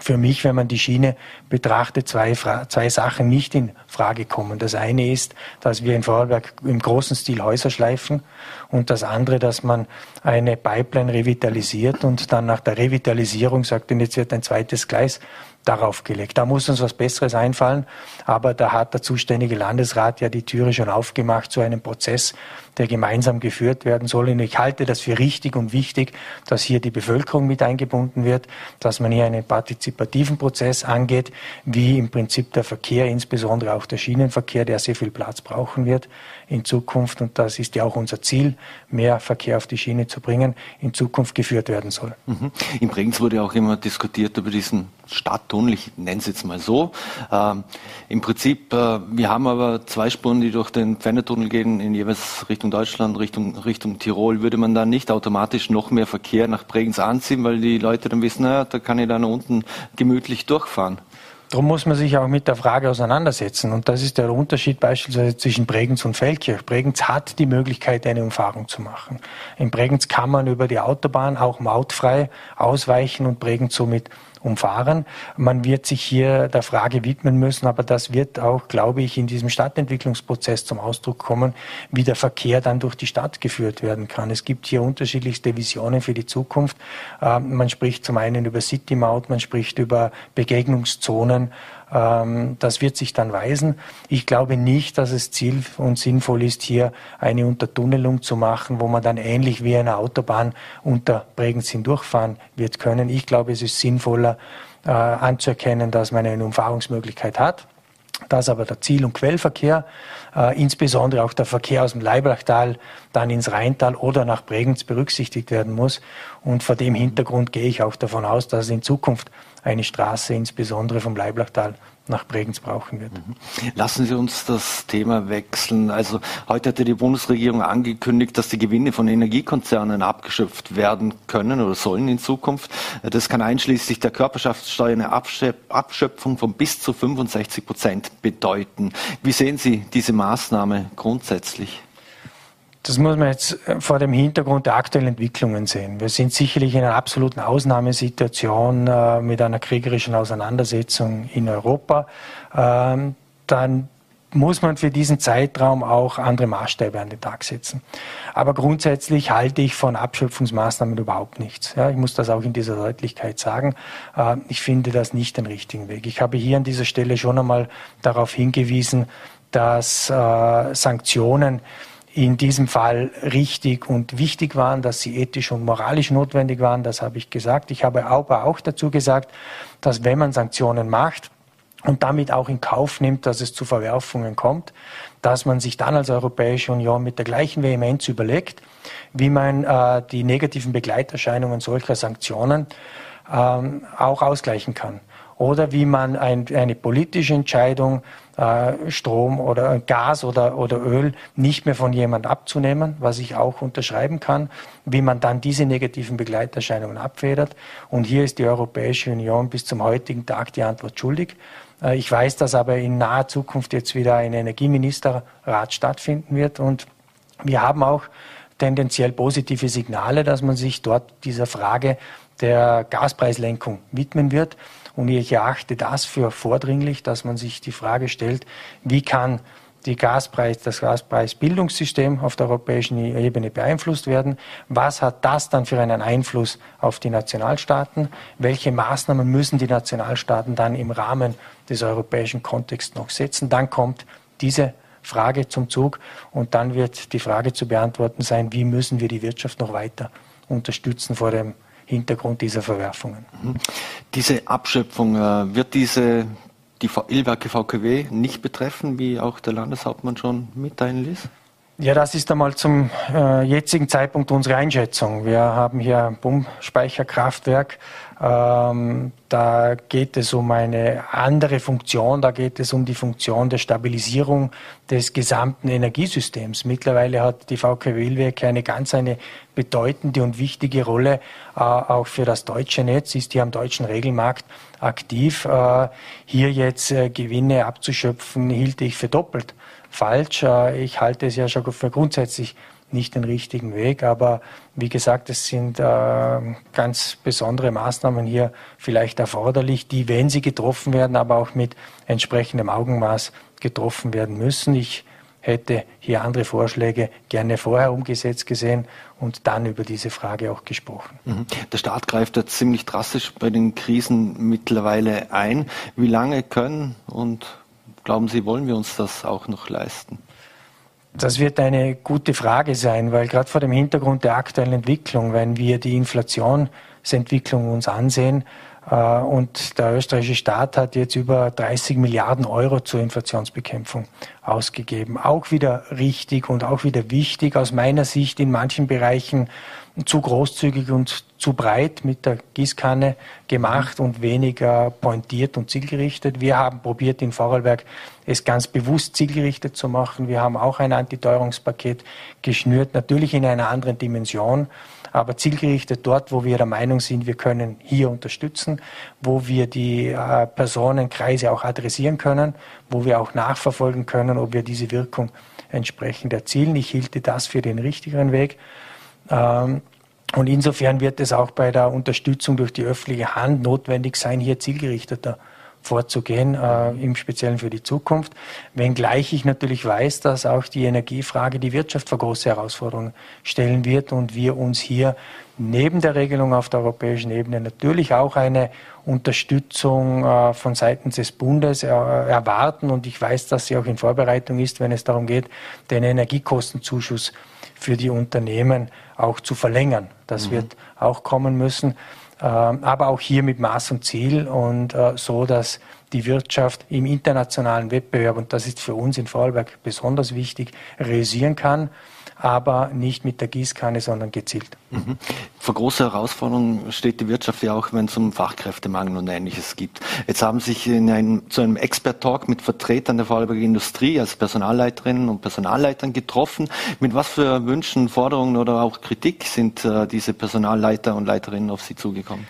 für mich, wenn man die Schiene betrachtet, zwei, zwei Sachen nicht in Frage kommen. Das eine ist, dass wir in Vorarlberg im großen Stil Häuser schleifen und das andere, dass man eine Pipeline revitalisiert und dann nach der Revitalisierung sagt, und jetzt wird ein zweites Gleis darauf gelegt. Da muss uns was Besseres einfallen, aber da hat der zuständige Landesrat ja die Türe schon aufgemacht zu einem Prozess, der gemeinsam geführt werden soll. Und ich halte das für richtig und wichtig, dass hier die Bevölkerung mit eingebunden wird, dass man hier einen partizipativen Prozess angeht, wie im Prinzip der Verkehr, insbesondere auch der Schienenverkehr, der sehr viel Platz brauchen wird in Zukunft. Und das ist ja auch unser Ziel, mehr Verkehr auf die Schiene zu bringen, in Zukunft geführt werden soll. Mhm. In Bregenz wurde auch immer diskutiert über diesen Stadttunnel, ich nenne es jetzt mal so. Ähm, Im Prinzip, äh, wir haben aber zwei Spuren, die durch den Pfennertunnel gehen, in jeweils Richtung Deutschland, Richtung, Richtung Tirol. Würde man dann nicht automatisch noch mehr Verkehr nach Bregenz anziehen, weil die Leute dann wissen, naja, da kann ich dann unten gemütlich durchfahren? Darum muss man sich auch mit der Frage auseinandersetzen. Und das ist der Unterschied beispielsweise zwischen Bregenz und Feldkirch. Bregenz hat die Möglichkeit, eine Umfahrung zu machen. In Bregenz kann man über die Autobahn auch mautfrei ausweichen und Bregenz somit umfahren. Man wird sich hier der Frage widmen müssen, aber das wird auch, glaube ich, in diesem Stadtentwicklungsprozess zum Ausdruck kommen, wie der Verkehr dann durch die Stadt geführt werden kann. Es gibt hier unterschiedlichste Visionen für die Zukunft. Ähm, man spricht zum einen über City Maut, man spricht über Begegnungszonen. Ähm, das wird sich dann weisen. Ich glaube nicht, dass es ziel und sinnvoll ist, hier eine Untertunnelung zu machen, wo man dann ähnlich wie eine Autobahn unter Bregenz hindurchfahren wird können. Ich glaube, es ist sinnvoller äh, anzuerkennen, dass man eine Umfahrungsmöglichkeit hat dass aber der Ziel- und Quellverkehr, äh, insbesondere auch der Verkehr aus dem Leiblachtal dann ins Rheintal oder nach Bregenz berücksichtigt werden muss. Und vor dem Hintergrund gehe ich auch davon aus, dass es in Zukunft eine Straße insbesondere vom Leiblachtal nach Bregenz brauchen wird. Mhm. Lassen Sie uns das Thema wechseln. Also heute hat ja die Bundesregierung angekündigt, dass die Gewinne von Energiekonzernen abgeschöpft werden können oder sollen in Zukunft. Das kann einschließlich der Körperschaftssteuer eine Abschöpfung von bis zu 65 Prozent bedeuten. Wie sehen Sie diese Maßnahme grundsätzlich? Das muss man jetzt äh, vor dem Hintergrund der aktuellen Entwicklungen sehen. Wir sind sicherlich in einer absoluten Ausnahmesituation äh, mit einer kriegerischen Auseinandersetzung in Europa. Ähm, dann muss man für diesen Zeitraum auch andere Maßstäbe an den Tag setzen. Aber grundsätzlich halte ich von Abschöpfungsmaßnahmen überhaupt nichts. Ja, ich muss das auch in dieser Deutlichkeit sagen. Äh, ich finde das nicht den richtigen Weg. Ich habe hier an dieser Stelle schon einmal darauf hingewiesen, dass äh, Sanktionen in diesem Fall richtig und wichtig waren, dass sie ethisch und moralisch notwendig waren. Das habe ich gesagt. Ich habe aber auch dazu gesagt, dass wenn man Sanktionen macht und damit auch in Kauf nimmt, dass es zu Verwerfungen kommt, dass man sich dann als Europäische Union mit der gleichen Vehemenz überlegt, wie man äh, die negativen Begleiterscheinungen solcher Sanktionen ähm, auch ausgleichen kann oder wie man ein, eine politische Entscheidung, äh, Strom oder Gas oder, oder Öl nicht mehr von jemand abzunehmen, was ich auch unterschreiben kann, wie man dann diese negativen Begleiterscheinungen abfedert. Und hier ist die Europäische Union bis zum heutigen Tag die Antwort schuldig. Äh, ich weiß, dass aber in naher Zukunft jetzt wieder ein Energieministerrat stattfinden wird und wir haben auch tendenziell positive Signale, dass man sich dort dieser Frage der Gaspreislenkung widmen wird. Und ich erachte das für vordringlich, dass man sich die Frage stellt, wie kann die Gaspreis, das Gaspreisbildungssystem auf der europäischen Ebene beeinflusst werden? Was hat das dann für einen Einfluss auf die Nationalstaaten? Welche Maßnahmen müssen die Nationalstaaten dann im Rahmen des europäischen Kontexts noch setzen? Dann kommt diese Frage zum Zug und dann wird die Frage zu beantworten sein, wie müssen wir die Wirtschaft noch weiter unterstützen vor dem Hintergrund dieser Verwerfungen. Mhm. Diese Abschöpfung, äh, wird diese die Illwerke VKW nicht betreffen, wie auch der Landeshauptmann schon mitteilen ließ? Ja, das ist einmal zum äh, jetzigen Zeitpunkt unsere Einschätzung. Wir haben hier ein Pumpspeicherkraftwerk. Ähm, da geht es um eine andere Funktion. Da geht es um die Funktion der Stabilisierung des gesamten Energiesystems. Mittlerweile hat die VKW Willwerke eine ganz eine bedeutende und wichtige Rolle äh, auch für das deutsche Netz, ist hier am deutschen Regelmarkt aktiv. Äh, hier jetzt äh, Gewinne abzuschöpfen, hielt ich für doppelt falsch. Äh, ich halte es ja schon für grundsätzlich nicht den richtigen Weg. Aber wie gesagt, es sind äh, ganz besondere Maßnahmen hier vielleicht erforderlich, die, wenn sie getroffen werden, aber auch mit entsprechendem Augenmaß getroffen werden müssen. Ich hätte hier andere Vorschläge gerne vorher umgesetzt gesehen und dann über diese Frage auch gesprochen. Mhm. Der Staat greift ja ziemlich drastisch bei den Krisen mittlerweile ein. Wie lange können und Glauben Sie, wollen wir uns das auch noch leisten? Das wird eine gute Frage sein, weil gerade vor dem Hintergrund der aktuellen Entwicklung, wenn wir die Inflationsentwicklung uns ansehen, äh, und der österreichische Staat hat jetzt über 30 Milliarden Euro zur Inflationsbekämpfung ausgegeben. Auch wieder richtig und auch wieder wichtig aus meiner Sicht in manchen Bereichen zu großzügig und zu breit mit der Gießkanne gemacht und weniger pointiert und zielgerichtet. Wir haben probiert in Vorarlberg es ganz bewusst zielgerichtet zu machen. Wir haben auch ein Antiteuerungspaket geschnürt, natürlich in einer anderen Dimension, aber zielgerichtet dort, wo wir der Meinung sind, wir können hier unterstützen, wo wir die äh, Personenkreise auch adressieren können, wo wir auch nachverfolgen können, ob wir diese Wirkung entsprechend erzielen. Ich hielte das für den richtigeren Weg. Ähm, Und insofern wird es auch bei der Unterstützung durch die öffentliche Hand notwendig sein, hier zielgerichteter vorzugehen, äh, im Speziellen für die Zukunft. Wenngleich ich natürlich weiß, dass auch die Energiefrage die Wirtschaft vor große Herausforderungen stellen wird und wir uns hier neben der Regelung auf der europäischen Ebene natürlich auch eine Unterstützung äh, von Seiten des Bundes äh, erwarten. Und ich weiß, dass sie auch in Vorbereitung ist, wenn es darum geht, den Energiekostenzuschuss für die Unternehmen auch zu verlängern. Das mhm. wird auch kommen müssen. Ähm, aber auch hier mit Maß und Ziel und äh, so, dass die Wirtschaft im internationalen Wettbewerb, und das ist für uns in Vorarlberg besonders wichtig, realisieren kann aber nicht mit der Gießkanne, sondern gezielt. Mhm. Vor großer Herausforderung steht die Wirtschaft ja auch, wenn es um Fachkräftemangel und Ähnliches gibt. Jetzt haben sich in einem, zu einem Expert-Talk mit Vertretern der Vorarlberger Industrie als Personalleiterinnen und Personalleitern getroffen. Mit was für Wünschen, Forderungen oder auch Kritik sind äh, diese Personalleiter und Leiterinnen auf Sie zugekommen?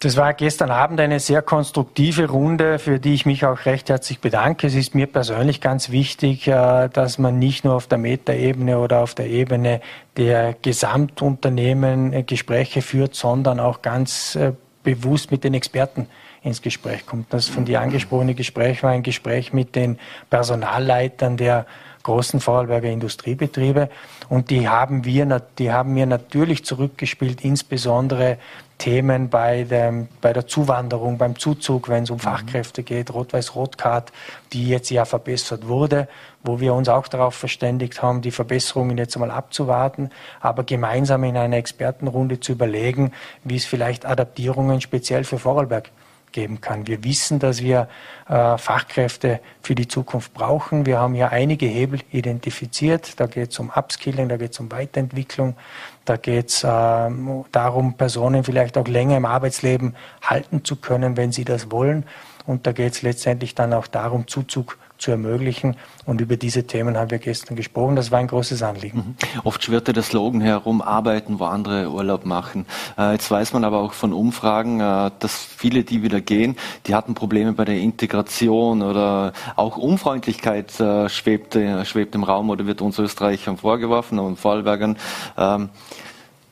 Das war gestern Abend eine sehr konstruktive Runde, für die ich mich auch recht herzlich bedanke. Es ist mir persönlich ganz wichtig, äh, dass man nicht nur auf der Metaebene oder auf der Ebene der Gesamtunternehmen äh, Gespräche führt, sondern auch ganz äh, bewusst mit den Experten ins Gespräch kommt. Das von dir angesprochene Gespräch war ein Gespräch mit den Personalleitern der großen Vorarlberger Industriebetriebe. Und die haben wir, die haben mir natürlich zurückgespielt, insbesondere Themen bei, dem, bei der Zuwanderung, beim Zuzug, wenn es um mhm. Fachkräfte geht, Rot-Weiß-Rot-Card, die jetzt ja verbessert wurde, wo wir uns auch darauf verständigt haben, die Verbesserungen jetzt einmal abzuwarten, aber gemeinsam in einer Expertenrunde zu überlegen, wie es vielleicht Adaptierungen speziell für Vorarlberg geben kann. Wir wissen, dass wir äh, Fachkräfte für die Zukunft brauchen. Wir haben ja einige Hebel identifiziert. Da geht es um Upskilling, da geht es um Weiterentwicklung, da geht es äh, darum, Personen vielleicht auch länger im Arbeitsleben halten zu können, wenn sie das wollen. Und da geht es letztendlich dann auch darum, Zuzug zu ermöglichen. Und über diese Themen haben wir gestern gesprochen. Das war ein großes Anliegen. Mhm. Oft schwirrte der Slogan herum, arbeiten, wo andere Urlaub machen. Äh, jetzt weiß man aber auch von Umfragen, äh, dass viele, die wieder gehen, die hatten Probleme bei der Integration oder auch Unfreundlichkeit äh, schwebt, schwebt im Raum oder wird uns Österreichern vorgeworfen und Vorarlbergern. Ähm,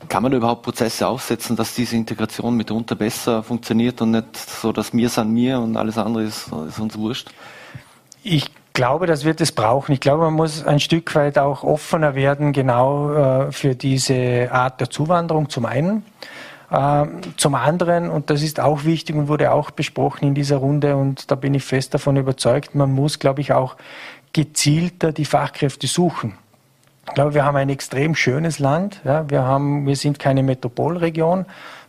kann man überhaupt Prozesse aufsetzen, dass diese Integration mitunter besser funktioniert und nicht so, dass mir san mir und alles andere ist, ist uns wurscht? Ich glaube, das wird es brauchen. Ich glaube, man muss ein Stück weit auch offener werden, genau äh, für diese Art der Zuwanderung zum einen. Äh, zum anderen, und das ist auch wichtig und wurde auch besprochen in dieser Runde, und da bin ich fest davon überzeugt, man muss, glaube ich, auch gezielter die Fachkräfte suchen. Ich glaube, wir haben ein extrem schönes Land. Ja, wir, haben, wir sind keine Metropolregion.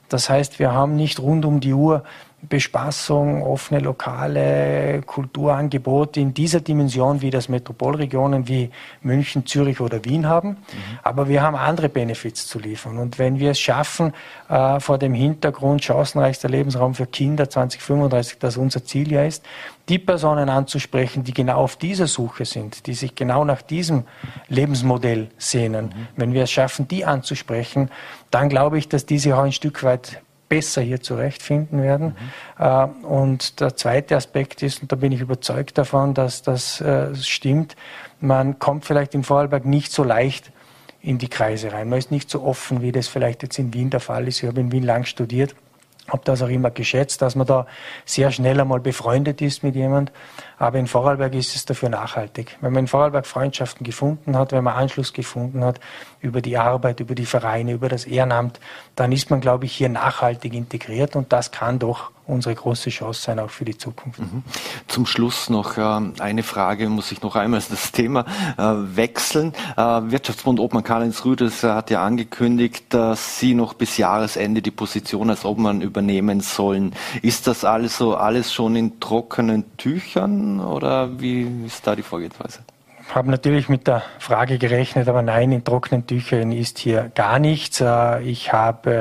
Das heißt, wir haben nicht rund um die Uhr Bespaßung, offene Lokale, Kulturangebote in dieser Dimension, wie das Metropolregionen wie München, Zürich oder Wien haben. Mhm. Aber wir haben andere Benefits zu liefern. Und wenn wir es schaffen, äh, vor dem Hintergrund chancenreichster Lebensraum für Kinder 2035, das unser Ziel ja ist, die Personen anzusprechen, die genau auf dieser Suche sind, die sich genau nach diesem Lebensmodell sehnen. Mhm. Wenn wir es schaffen, die anzusprechen, dann glaube ich, dass diese auch ein Stück weit besser hier zurechtfinden werden. Mhm. Und der zweite Aspekt ist, und da bin ich überzeugt davon, dass das äh, stimmt, man kommt vielleicht in Vorarlberg nicht so leicht in die Kreise rein. Man ist nicht so offen, wie das vielleicht jetzt in Wien der Fall ist. Ich habe in Wien lang studiert habe das auch immer geschätzt, dass man da sehr schnell einmal befreundet ist mit jemand. Aber in Vorarlberg ist es dafür nachhaltig. Wenn man in Vorarlberg Freundschaften gefunden hat, wenn man Anschluss gefunden hat über die Arbeit, über die Vereine, über das Ehrenamt, dann ist man, glaube ich, hier nachhaltig integriert und das kann doch unsere große Chance sein, auch für die Zukunft. Mhm. Zum Schluss noch äh, eine Frage, muss ich noch einmal das Thema äh, wechseln. Äh, Wirtschaftsbund Obmann Karl-Heinz Rüdes hat ja angekündigt, dass Sie noch bis Jahresende die Position als Obmann übernehmen sollen. Ist das also alles schon in trockenen Tüchern oder wie ist da die Vorgehensweise? habe natürlich mit der Frage gerechnet, aber nein, in trockenen Tüchern ist hier gar nichts. Äh, ich habe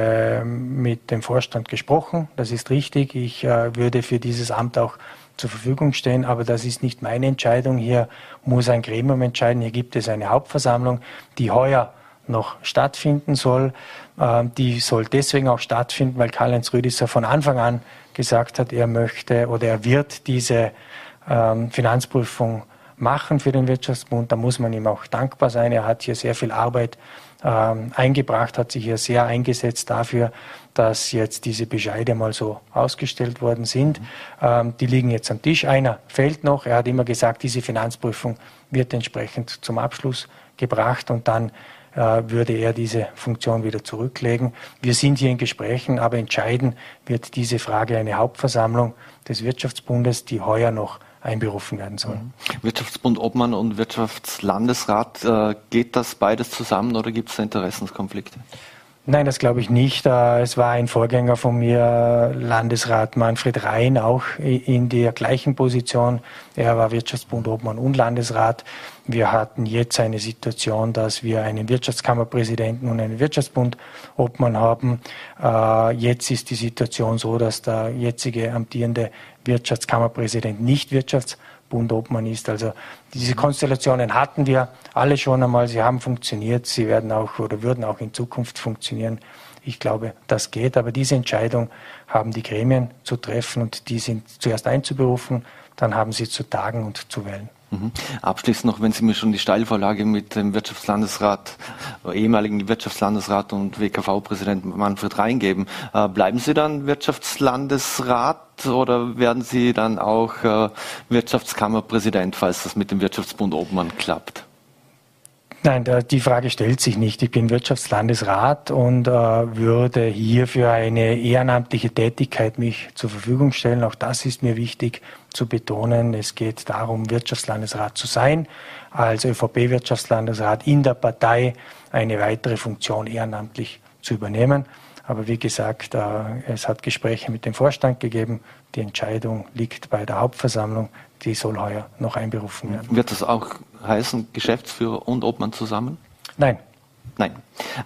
ähm, mit dem Vorstand gesprochen, das ist richtig. Ich äh, würde für dieses Amt auch zur Verfügung stehen, aber das ist nicht meine Entscheidung. Hier muss ein Gremium entscheiden. Hier gibt es eine Hauptversammlung, die heuer noch stattfinden soll. Ähm, die soll deswegen auch stattfinden, weil Karl-Heinz Rüdisser von Anfang an gesagt hat, er möchte oder er wird diese ähm, Finanzprüfung machen für den Wirtschaftsbund. Da muss man ihm auch dankbar sein. Er hat hier sehr viel Arbeit ähm, eingebracht, hat sich hier sehr eingesetzt dafür, dass jetzt diese Bescheide mal so ausgestellt worden sind. Ähm, die liegen jetzt am Tisch. Einer fehlt noch. Er hat immer gesagt, diese Finanzprüfung wird entsprechend zum Abschluss gebracht und dann äh, würde er diese Funktion wieder zurücklegen. Wir sind hier in Gesprächen, aber entscheiden wird diese Frage eine Hauptversammlung des Wirtschaftsbundes, die heuer noch einberufen werden soll. Mhm. Wirtschaftsbund Obmann und Wirtschaftslandesrat, äh, geht das beides zusammen oder gibt es Interessenskonflikte? Nein, das glaube ich nicht. Es war ein Vorgänger von mir, Landesrat Manfred Rhein, auch in der gleichen Position. Er war Wirtschaftsbund Obmann und Landesrat. Wir hatten jetzt eine Situation, dass wir einen Wirtschaftskammerpräsidenten und einen Wirtschaftsbund Obmann haben. Äh, jetzt ist die Situation so, dass der jetzige amtierende Wirtschaftskammerpräsident nicht Wirtschafts Bund Obmann ist. Also diese Konstellationen hatten wir alle schon einmal. Sie haben funktioniert. Sie werden auch oder würden auch in Zukunft funktionieren. Ich glaube, das geht. Aber diese Entscheidung haben die Gremien zu treffen und die sind zuerst einzuberufen, dann haben sie zu tagen und zu wählen. Mhm. Abschließend noch, wenn Sie mir schon die Steilvorlage mit dem Wirtschaftslandesrat, äh, ehemaligen Wirtschaftslandesrat und WKV-Präsident Manfred reingeben, äh, bleiben Sie dann Wirtschaftslandesrat oder werden Sie dann auch äh, Wirtschaftskammerpräsident, falls das mit dem Wirtschaftsbund Obmann klappt? Nein, die Frage stellt sich nicht. Ich bin Wirtschaftslandesrat und äh, würde hier für eine ehrenamtliche Tätigkeit mich zur Verfügung stellen. Auch das ist mir wichtig zu betonen. Es geht darum, Wirtschaftslandesrat zu sein, als ÖVP-Wirtschaftslandesrat in der Partei eine weitere Funktion ehrenamtlich zu übernehmen. Aber wie gesagt, äh, es hat Gespräche mit dem Vorstand gegeben. Die Entscheidung liegt bei der Hauptversammlung. Die soll heuer noch einberufen werden. Wird das auch heißen Geschäftsführer und Obmann zusammen? Nein. Nein.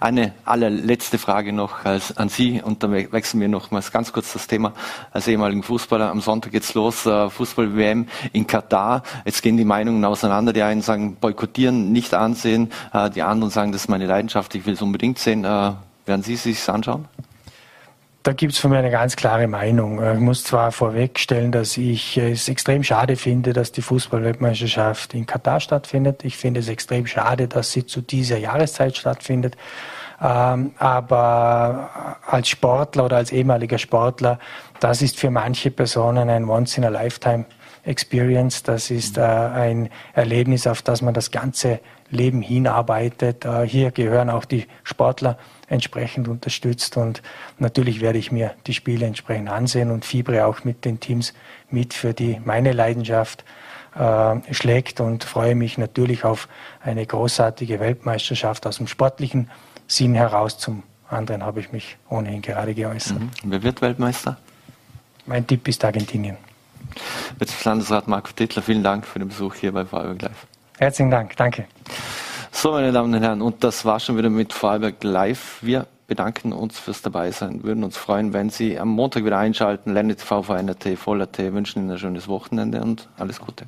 Eine allerletzte Frage noch als, an Sie und dann wechseln wir nochmals ganz kurz das Thema als ehemaligen Fußballer. Am Sonntag geht's los, äh, Fußball-WM in Katar. Jetzt gehen die Meinungen auseinander. Die einen sagen boykottieren, nicht ansehen. Äh, die anderen sagen, das ist meine Leidenschaft, ich will es unbedingt sehen. Äh, werden Sie sich anschauen? Da gibt es von mir eine ganz klare Meinung. Ich muss zwar vorwegstellen, dass ich es extrem schade finde, dass die Fußballweltmeisterschaft in Katar stattfindet. Ich finde es extrem schade, dass sie zu dieser Jahreszeit stattfindet. Ähm, aber als Sportler oder als ehemaliger Sportler, das ist für manche Personen ein Once-in-a-Lifetime Experience. Das ist äh, ein Erlebnis, auf das man das ganze Leben hinarbeitet. Äh, hier gehören auch die Sportler entsprechend unterstützt. Und natürlich werde ich mir die Spiele entsprechend ansehen und fiebere auch mit den Teams mit, für die meine Leidenschaft äh, schlägt und freue mich natürlich auf eine großartige Weltmeisterschaft aus dem sportlichen Sinn heraus. Zum anderen habe ich mich ohnehin gerade geäußert. Mhm. Wer wird Weltmeister? Mein Tipp ist Argentinien. Landesrat Marco Tittler, vielen Dank für den Besuch hier bei Vorarlberg Live. Herzlichen Dank, danke. So, meine Damen und Herren, und das war schon wieder mit Vorarlberg Live. Wir bedanken uns fürs Dabeisein, würden uns freuen, wenn Sie am Montag wieder einschalten. Lerne TV, VNRT, Voll.at, wünschen Ihnen ein schönes Wochenende und alles Gute.